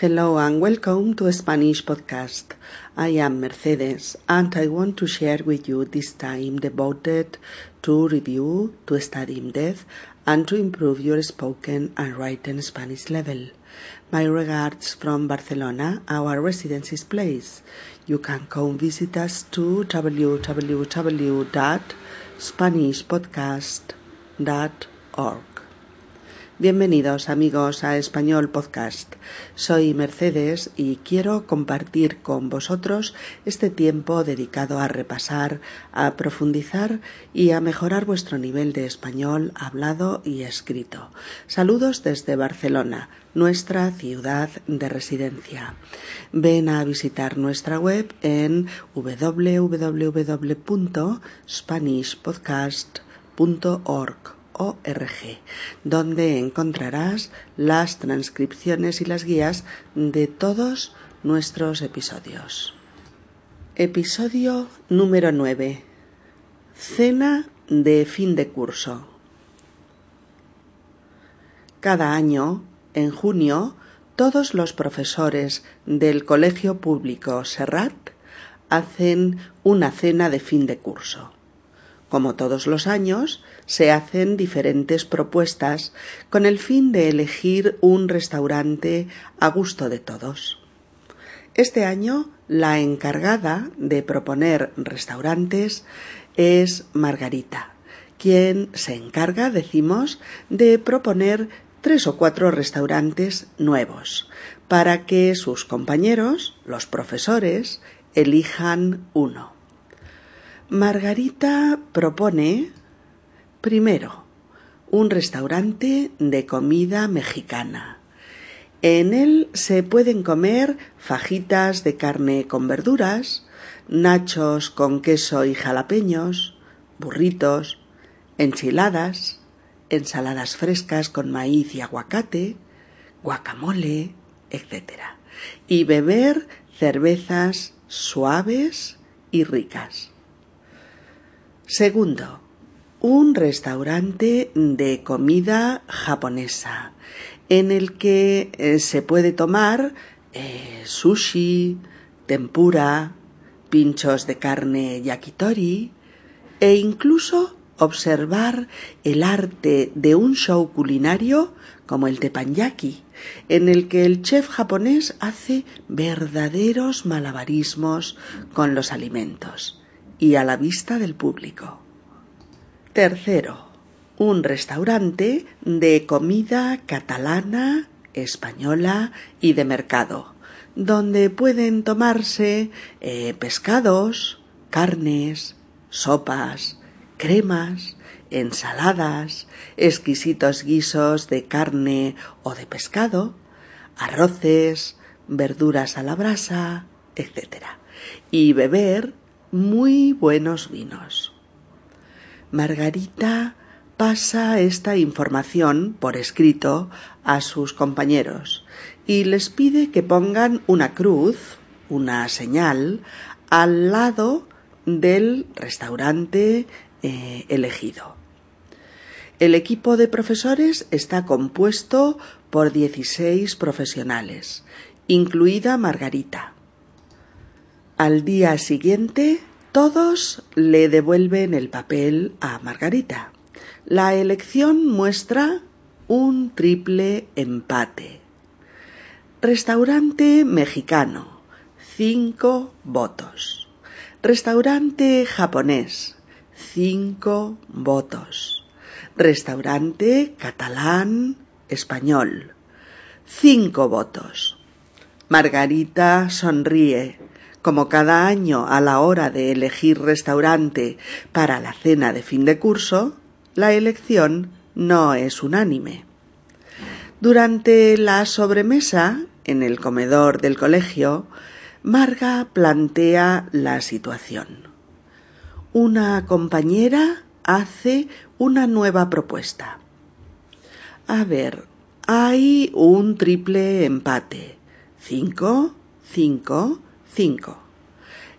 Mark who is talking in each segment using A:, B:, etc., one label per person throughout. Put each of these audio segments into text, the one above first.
A: Hello and welcome to Spanish podcast. I am Mercedes and I want to share with you this time devoted to review, to studying depth, and to improve your spoken and written Spanish level. My regards from Barcelona, our residency's place. You can come visit us to www.spanishpodcast.org. Bienvenidos amigos a Español Podcast. Soy Mercedes y quiero compartir con vosotros este tiempo dedicado a repasar, a profundizar y a mejorar vuestro nivel de español hablado y escrito. Saludos desde Barcelona, nuestra ciudad de residencia. Ven a visitar nuestra web en www.spanishpodcast.org donde encontrarás las transcripciones y las guías de todos nuestros episodios. Episodio número 9. Cena de fin de curso. Cada año, en junio, todos los profesores del Colegio Público Serrat hacen una cena de fin de curso. Como todos los años, se hacen diferentes propuestas con el fin de elegir un restaurante a gusto de todos. Este año, la encargada de proponer restaurantes es Margarita, quien se encarga, decimos, de proponer tres o cuatro restaurantes nuevos, para que sus compañeros, los profesores, elijan uno. Margarita propone, primero, un restaurante de comida mexicana. En él se pueden comer fajitas de carne con verduras, nachos con queso y jalapeños, burritos, enchiladas, ensaladas frescas con maíz y aguacate, guacamole, etc. Y beber cervezas suaves y ricas. Segundo, un restaurante de comida japonesa en el que eh, se puede tomar eh, sushi, tempura, pinchos de carne yakitori e incluso observar el arte de un show culinario como el teppanyaki, en el que el chef japonés hace verdaderos malabarismos con los alimentos y a la vista del público. Tercero, un restaurante de comida catalana, española y de mercado, donde pueden tomarse eh, pescados, carnes, sopas, cremas, ensaladas, exquisitos guisos de carne o de pescado, arroces, verduras a la brasa, etc. Y beber muy buenos vinos. Margarita pasa esta información por escrito a sus compañeros y les pide que pongan una cruz, una señal, al lado del restaurante eh, elegido. El equipo de profesores está compuesto por 16 profesionales, incluida Margarita. Al día siguiente, todos le devuelven el papel a Margarita. La elección muestra un triple empate. Restaurante mexicano, cinco votos. Restaurante japonés, cinco votos. Restaurante catalán, español, cinco votos. Margarita sonríe como cada año a la hora de elegir restaurante para la cena de fin de curso, la elección no es unánime. Durante la sobremesa, en el comedor del colegio, Marga plantea la situación. Una compañera hace una nueva propuesta. A ver, hay un triple empate. Cinco, cinco, Cinco.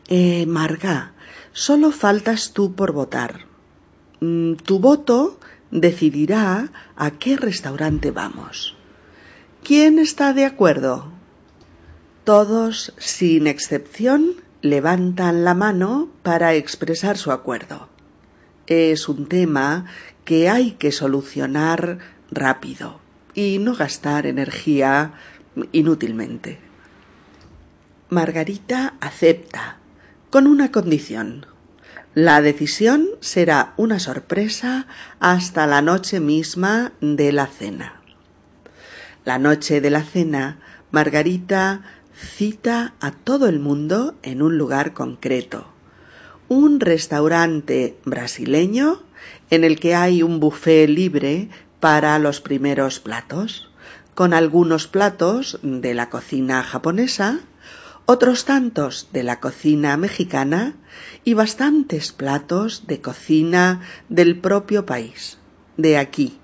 A: Eh, Marga, solo faltas tú por votar. Mm, tu voto decidirá a qué restaurante vamos. ¿Quién está de acuerdo? Todos, sin excepción, levantan la mano para expresar su acuerdo. Es un tema que hay que solucionar rápido y no gastar energía inútilmente. Margarita acepta, con una condición. La decisión será una sorpresa hasta la noche misma de la cena. La noche de la cena, Margarita cita a todo el mundo en un lugar concreto, un restaurante brasileño en el que hay un buffet libre para los primeros platos, con algunos platos de la cocina japonesa, otros tantos de la cocina mexicana y bastantes platos de cocina del propio país, de aquí.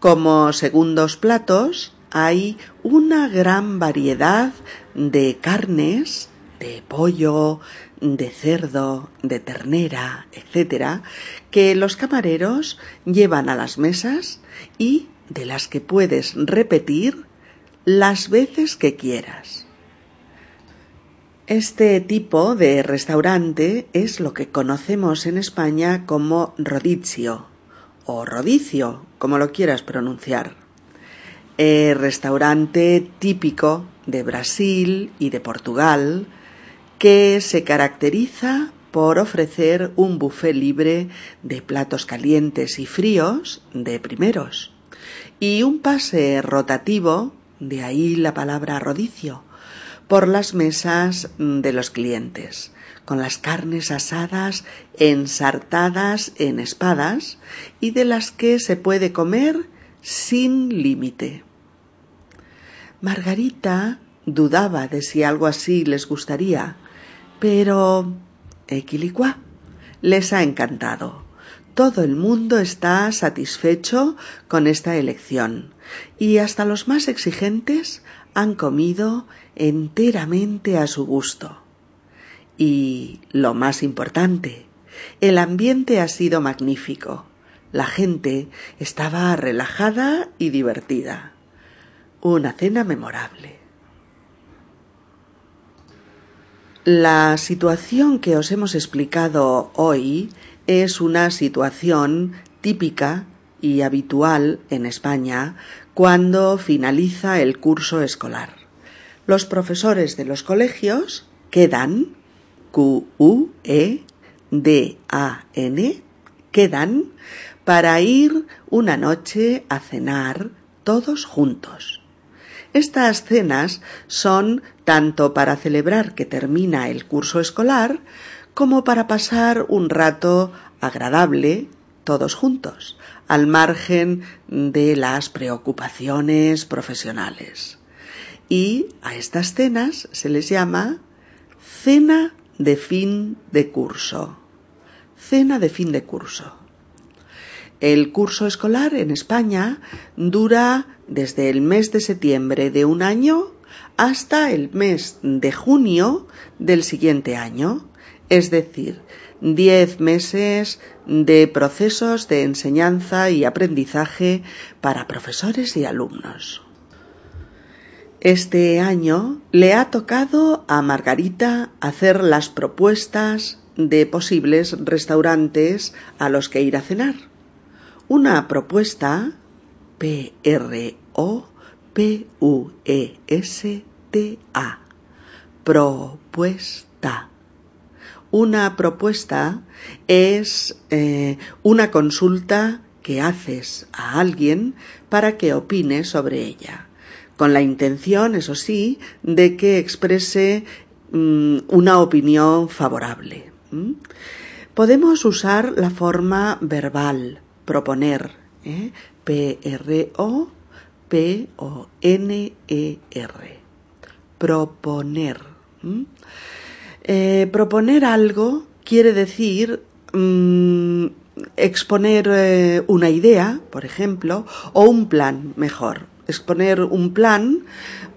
A: Como segundos platos hay una gran variedad de carnes, de pollo, de cerdo, de ternera, etcétera, que los camareros llevan a las mesas y de las que puedes repetir las veces que quieras. Este tipo de restaurante es lo que conocemos en España como rodizio o rodicio, como lo quieras pronunciar. Eh, restaurante típico de Brasil y de Portugal que se caracteriza por ofrecer un buffet libre de platos calientes y fríos de primeros y un pase rotativo, de ahí la palabra rodicio, por las mesas de los clientes, con las carnes asadas ensartadas en espadas y de las que se puede comer sin límite. Margarita dudaba de si algo así les gustaría, pero Equilicua les ha encantado. Todo el mundo está satisfecho con esta elección y hasta los más exigentes han comido enteramente a su gusto. Y lo más importante, el ambiente ha sido magnífico. La gente estaba relajada y divertida. Una cena memorable. La situación que os hemos explicado hoy es una situación típica y habitual en España cuando finaliza el curso escolar. Los profesores de los colegios quedan Q U E D A N quedan para ir una noche a cenar todos juntos. Estas cenas son tanto para celebrar que termina el curso escolar como para pasar un rato agradable todos juntos, al margen de las preocupaciones profesionales. Y a estas cenas se les llama cena de fin de curso. Cena de fin de curso. El curso escolar en España dura desde el mes de septiembre de un año hasta el mes de junio del siguiente año, es decir, diez meses de procesos de enseñanza y aprendizaje para profesores y alumnos. Este año le ha tocado a Margarita hacer las propuestas de posibles restaurantes a los que ir a cenar. Una propuesta P R O P U E S T A propuesta. Una propuesta es eh, una consulta que haces a alguien para que opine sobre ella, con la intención, eso sí, de que exprese mm, una opinión favorable. Podemos usar la forma verbal proponer. ¿eh? P-R-O-P-O-N-E-R. Proponer. Eh, proponer algo quiere decir mm, exponer eh, una idea, por ejemplo, o un plan, mejor. Exponer un plan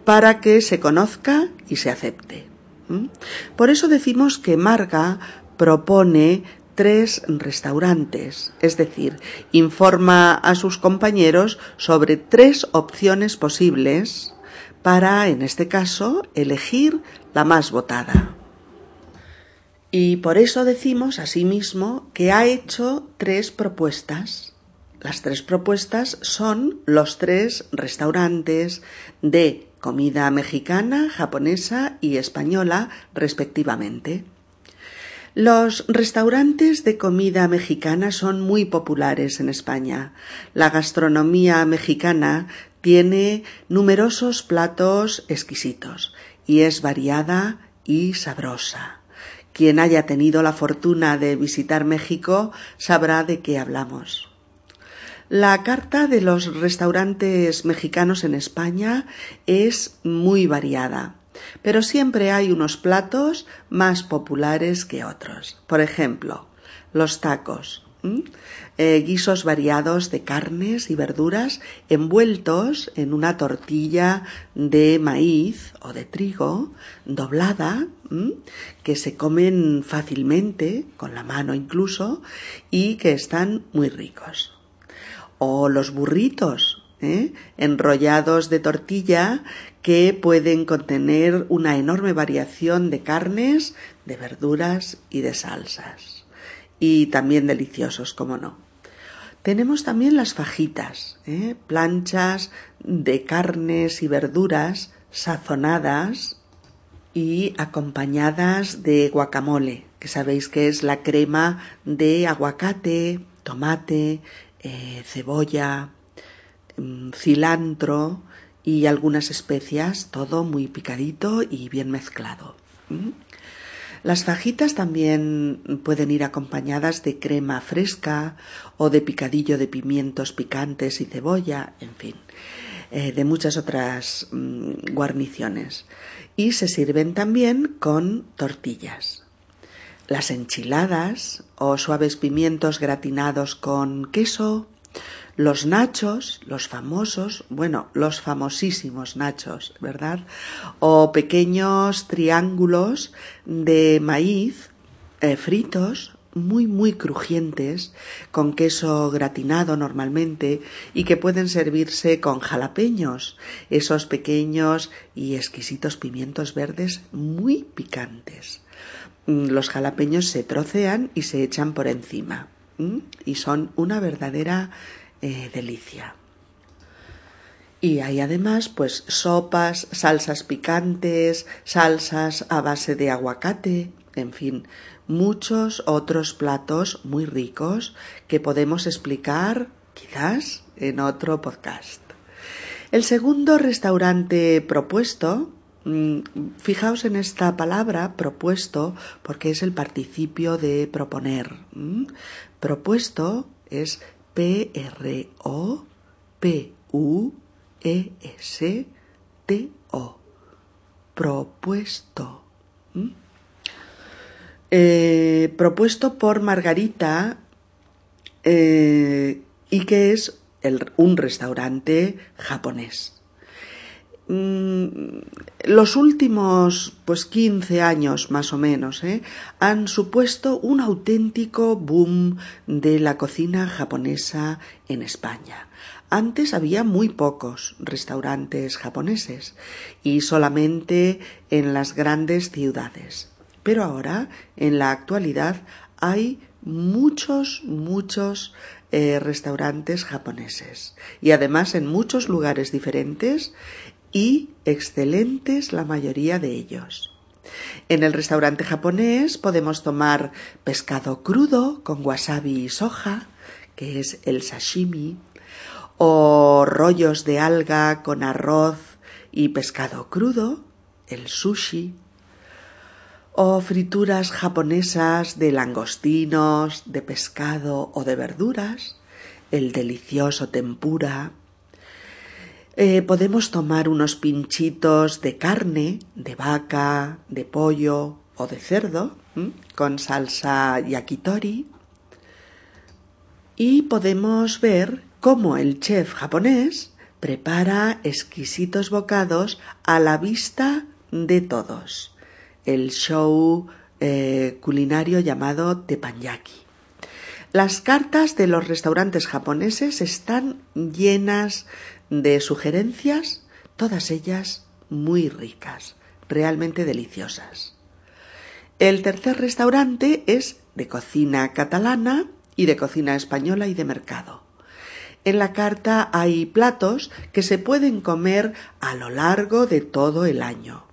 A: para que se conozca y se acepte. Por eso decimos que Marga propone tres restaurantes, es decir, informa a sus compañeros sobre tres opciones posibles para, en este caso, elegir la más votada. Y por eso decimos asimismo que ha hecho tres propuestas. Las tres propuestas son los tres restaurantes de comida mexicana, japonesa y española, respectivamente. Los restaurantes de comida mexicana son muy populares en España. La gastronomía mexicana tiene numerosos platos exquisitos y es variada y sabrosa. Quien haya tenido la fortuna de visitar México sabrá de qué hablamos. La carta de los restaurantes mexicanos en España es muy variada pero siempre hay unos platos más populares que otros. Por ejemplo, los tacos. Eh, guisos variados de carnes y verduras envueltos en una tortilla de maíz o de trigo doblada que se comen fácilmente, con la mano incluso, y que están muy ricos. O los burritos, ¿eh? enrollados de tortilla que pueden contener una enorme variación de carnes, de verduras y de salsas. Y también deliciosos, como no. Tenemos también las fajitas, ¿eh? planchas de carnes y verduras sazonadas y acompañadas de guacamole, que sabéis que es la crema de aguacate, tomate, eh, cebolla, Mm, cilantro y algunas especias, todo muy picadito y bien mezclado. Las fajitas también pueden ir acompañadas de crema fresca o de picadillo de pimientos picantes y cebolla, en fin, eh, de muchas otras mm, guarniciones. Y se sirven también con tortillas. Las enchiladas o suaves pimientos gratinados con queso los nachos, los famosos, bueno, los famosísimos nachos, ¿verdad? O pequeños triángulos de maíz eh, fritos, muy, muy crujientes, con queso gratinado normalmente, y que pueden servirse con jalapeños, esos pequeños y exquisitos pimientos verdes muy picantes. Mm, los jalapeños se trocean y se echan por encima, y son una verdadera eh, delicia. Y hay además pues sopas, salsas picantes, salsas a base de aguacate, en fin, muchos otros platos muy ricos que podemos explicar quizás en otro podcast. El segundo restaurante propuesto, fijaos en esta palabra propuesto porque es el participio de proponer. Propuesto es P-R-O-P-U-E-S-T-O. Propuesto. ¿Mm? Eh, propuesto por Margarita eh, y que es un restaurante japonés. Mm, los últimos pues 15 años más o menos ¿eh? han supuesto un auténtico boom de la cocina japonesa en España. Antes había muy pocos restaurantes japoneses y solamente en las grandes ciudades. Pero ahora, en la actualidad, hay muchos, muchos eh, restaurantes japoneses y además en muchos lugares diferentes y excelentes la mayoría de ellos. En el restaurante japonés podemos tomar pescado crudo con wasabi y soja, que es el sashimi, o rollos de alga con arroz y pescado crudo, el sushi, o frituras japonesas de langostinos, de pescado o de verduras, el delicioso tempura, eh, podemos tomar unos pinchitos de carne, de vaca, de pollo o de cerdo, con salsa yakitori. Y podemos ver cómo el chef japonés prepara exquisitos bocados a la vista de todos. El show eh, culinario llamado teppanyaki. Las cartas de los restaurantes japoneses están llenas de sugerencias, todas ellas muy ricas, realmente deliciosas. El tercer restaurante es de cocina catalana y de cocina española y de mercado. En la carta hay platos que se pueden comer a lo largo de todo el año.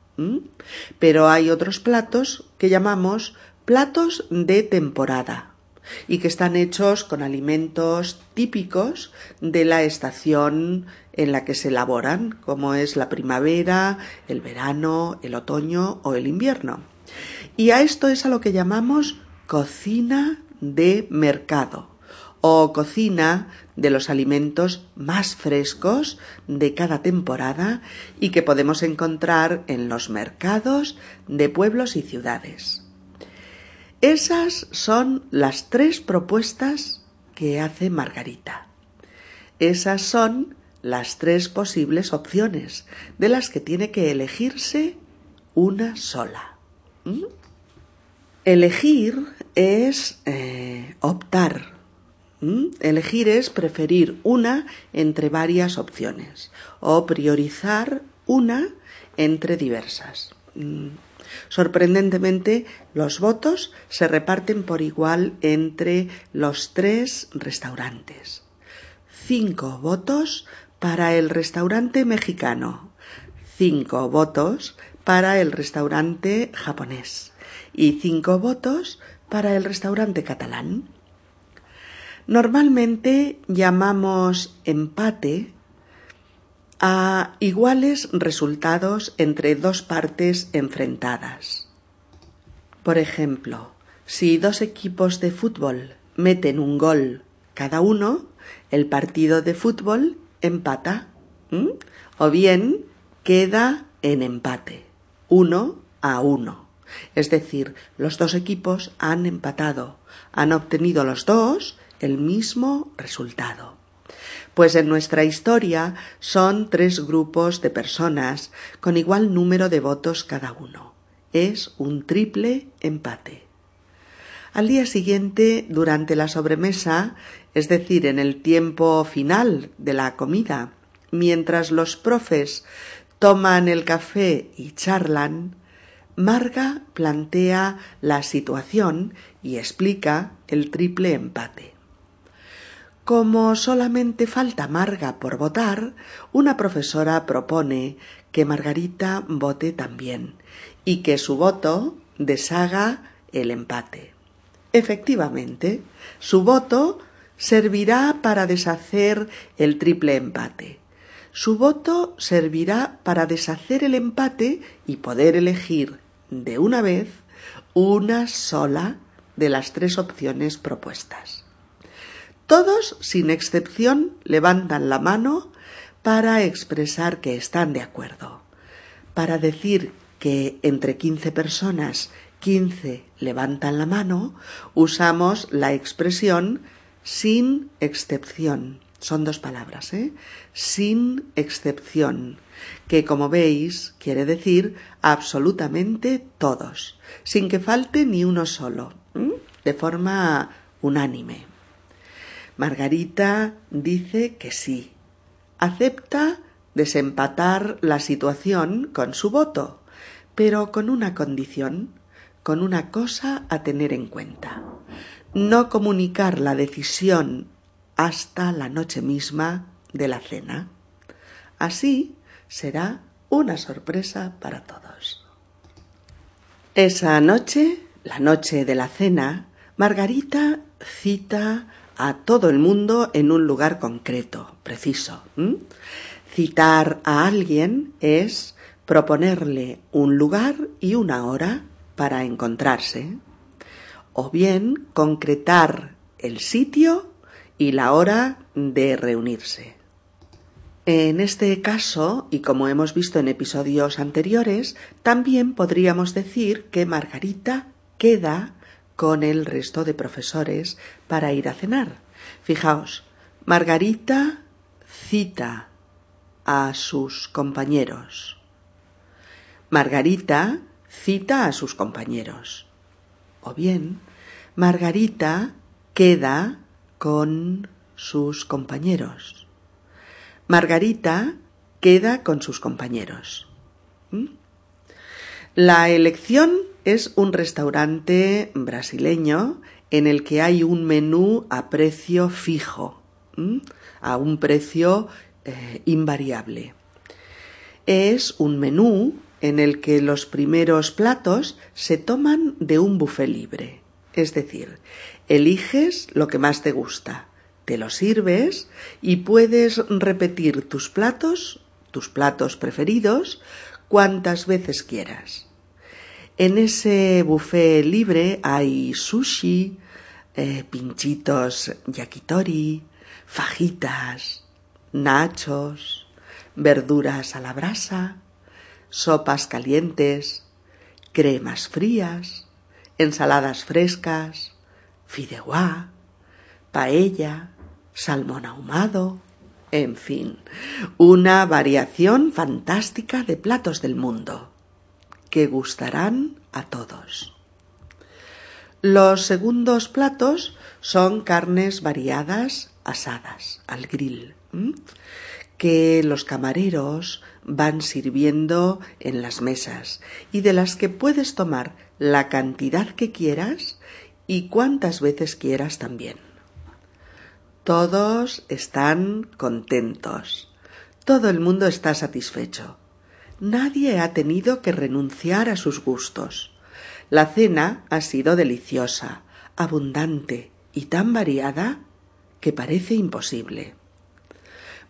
A: Pero hay otros platos que llamamos platos de temporada y que están hechos con alimentos típicos de la estación en la que se elaboran, como es la primavera, el verano, el otoño o el invierno. Y a esto es a lo que llamamos cocina de mercado o cocina de los alimentos más frescos de cada temporada y que podemos encontrar en los mercados de pueblos y ciudades. Esas son las tres propuestas que hace Margarita. Esas son las tres posibles opciones, de las que tiene que elegirse una sola. ¿Mm? Elegir es eh, optar. ¿Mm? Elegir es preferir una entre varias opciones o priorizar una entre diversas. ¿Mm? Sorprendentemente, los votos se reparten por igual entre los tres restaurantes. Cinco votos para el restaurante mexicano, cinco votos para el restaurante japonés y cinco votos para el restaurante catalán. Normalmente llamamos empate a iguales resultados entre dos partes enfrentadas. Por ejemplo, si dos equipos de fútbol meten un gol cada uno, el partido de fútbol empata. O bien queda en empate, uno a uno. Es decir, los dos equipos han empatado, han obtenido los dos el mismo resultado. Pues en nuestra historia son tres grupos de personas con igual número de votos cada uno. Es un triple empate. Al día siguiente, durante la sobremesa, es decir, en el tiempo final de la comida, mientras los profes toman el café y charlan, Marga plantea la situación y explica el triple empate. Como solamente falta Marga por votar, una profesora propone que Margarita vote también y que su voto deshaga el empate. Efectivamente, su voto servirá para deshacer el triple empate. Su voto servirá para deshacer el empate y poder elegir de una vez una sola de las tres opciones propuestas. Todos, sin excepción, levantan la mano para expresar que están de acuerdo. Para decir que entre quince personas quince levantan la mano, usamos la expresión sin excepción. Son dos palabras, ¿eh? Sin excepción, que como veis quiere decir absolutamente todos, sin que falte ni uno solo, de forma unánime. Margarita dice que sí. Acepta desempatar la situación con su voto, pero con una condición, con una cosa a tener en cuenta. No comunicar la decisión hasta la noche misma de la cena. Así será una sorpresa para todos. Esa noche, la noche de la cena, Margarita cita a todo el mundo en un lugar concreto, preciso. Citar a alguien es proponerle un lugar y una hora para encontrarse, o bien concretar el sitio y la hora de reunirse. En este caso, y como hemos visto en episodios anteriores, también podríamos decir que Margarita queda con el resto de profesores para ir a cenar. Fijaos, Margarita cita a sus compañeros. Margarita cita a sus compañeros. O bien, Margarita queda con sus compañeros. Margarita queda con sus compañeros. La elección es un restaurante brasileño en el que hay un menú a precio fijo, a un precio eh, invariable. Es un menú en el que los primeros platos se toman de un buffet libre. Es decir, eliges lo que más te gusta, te lo sirves y puedes repetir tus platos, tus platos preferidos, cuantas veces quieras. En ese buffet libre hay sushi, eh, pinchitos yakitori, fajitas, nachos, verduras a la brasa, sopas calientes, cremas frías, ensaladas frescas, fideuá, paella, salmón ahumado, en fin, una variación fantástica de platos del mundo que gustarán a todos. Los segundos platos son carnes variadas asadas al grill, que los camareros van sirviendo en las mesas y de las que puedes tomar la cantidad que quieras y cuantas veces quieras también. Todos están contentos. Todo el mundo está satisfecho. Nadie ha tenido que renunciar a sus gustos. La cena ha sido deliciosa, abundante y tan variada que parece imposible.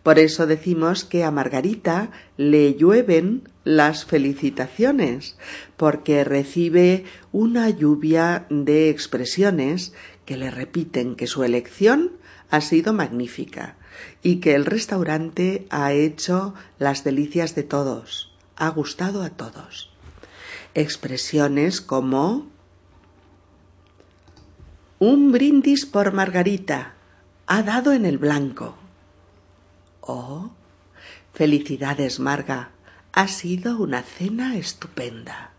A: Por eso decimos que a Margarita le llueven las felicitaciones, porque recibe una lluvia de expresiones que le repiten que su elección ha sido magnífica y que el restaurante ha hecho las delicias de todos ha gustado a todos. Expresiones como un brindis por Margarita ha dado en el blanco. O felicidades Marga, ha sido una cena estupenda.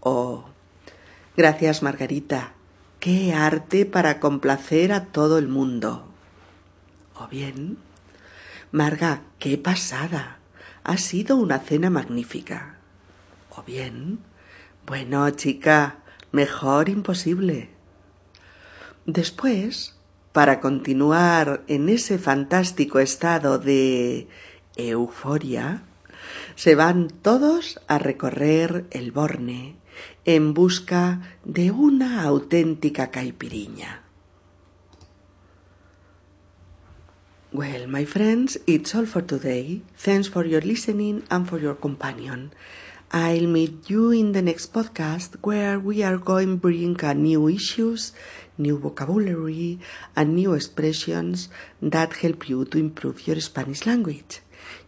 A: O gracias Margarita, qué arte para complacer a todo el mundo. O bien, Marga, qué pasada ha sido una cena magnífica. O bien, bueno, chica, mejor imposible. Después, para continuar en ese fantástico estado de euforia, se van todos a recorrer el Borne en busca de una auténtica caipiriña. Well, my friends, it's all for today. Thanks for your listening and for your companion. I'll meet you in the next podcast where we are going bring new issues, new vocabulary, and new expressions that help you to improve your Spanish language.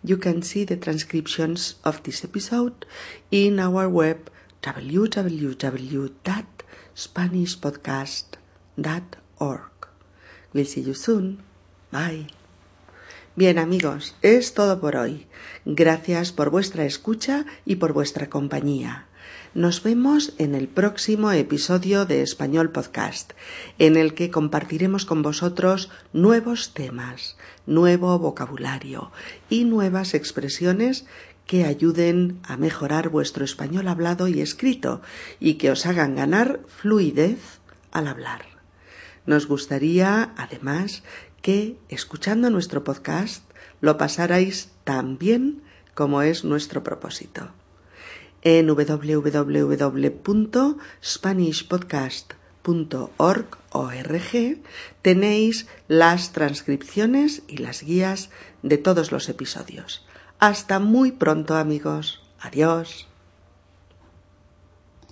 A: You can see the transcriptions of this episode in our web www.spanishpodcast.org. We'll see you soon. Bye. Bien amigos, es todo por hoy. Gracias por vuestra escucha y por vuestra compañía. Nos vemos en el próximo episodio de Español Podcast, en el que compartiremos con vosotros nuevos temas, nuevo vocabulario y nuevas expresiones que ayuden a mejorar vuestro español hablado y escrito y que os hagan ganar fluidez al hablar. Nos gustaría, además, que, escuchando nuestro podcast, lo pasarais tan bien como es nuestro propósito. En www.spanishpodcast.org tenéis las transcripciones y las guías de todos los episodios. Hasta muy pronto amigos. Adiós.